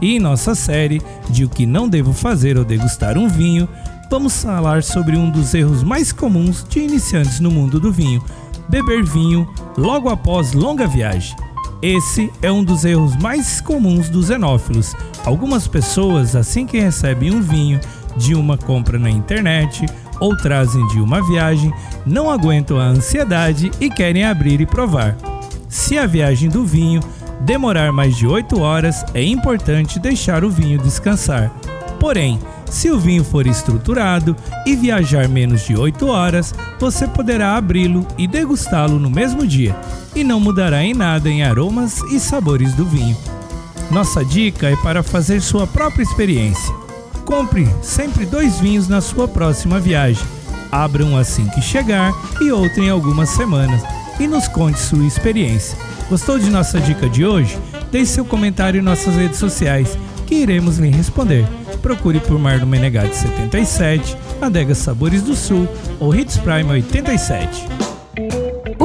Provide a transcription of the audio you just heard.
E em nossa série de O que não devo fazer ao degustar um vinho, vamos falar sobre um dos erros mais comuns de iniciantes no mundo do vinho: beber vinho logo após longa viagem. Esse é um dos erros mais comuns dos xenófilos. Algumas pessoas, assim que recebem um vinho de uma compra na internet ou trazem de uma viagem, não aguentam a ansiedade e querem abrir e provar. Se a viagem do vinho demorar mais de 8 horas, é importante deixar o vinho descansar. Porém, se o vinho for estruturado e viajar menos de 8 horas, você poderá abri-lo e degustá-lo no mesmo dia, e não mudará em nada em aromas e sabores do vinho. Nossa dica é para fazer sua própria experiência. Compre sempre dois vinhos na sua próxima viagem. Abra um assim que chegar e outro em algumas semanas e nos conte sua experiência. Gostou de nossa dica de hoje? Deixe seu comentário em nossas redes sociais que iremos lhe responder. Procure por Marlon Menegatti 77, Adega Sabores do Sul ou Hits Prime 87.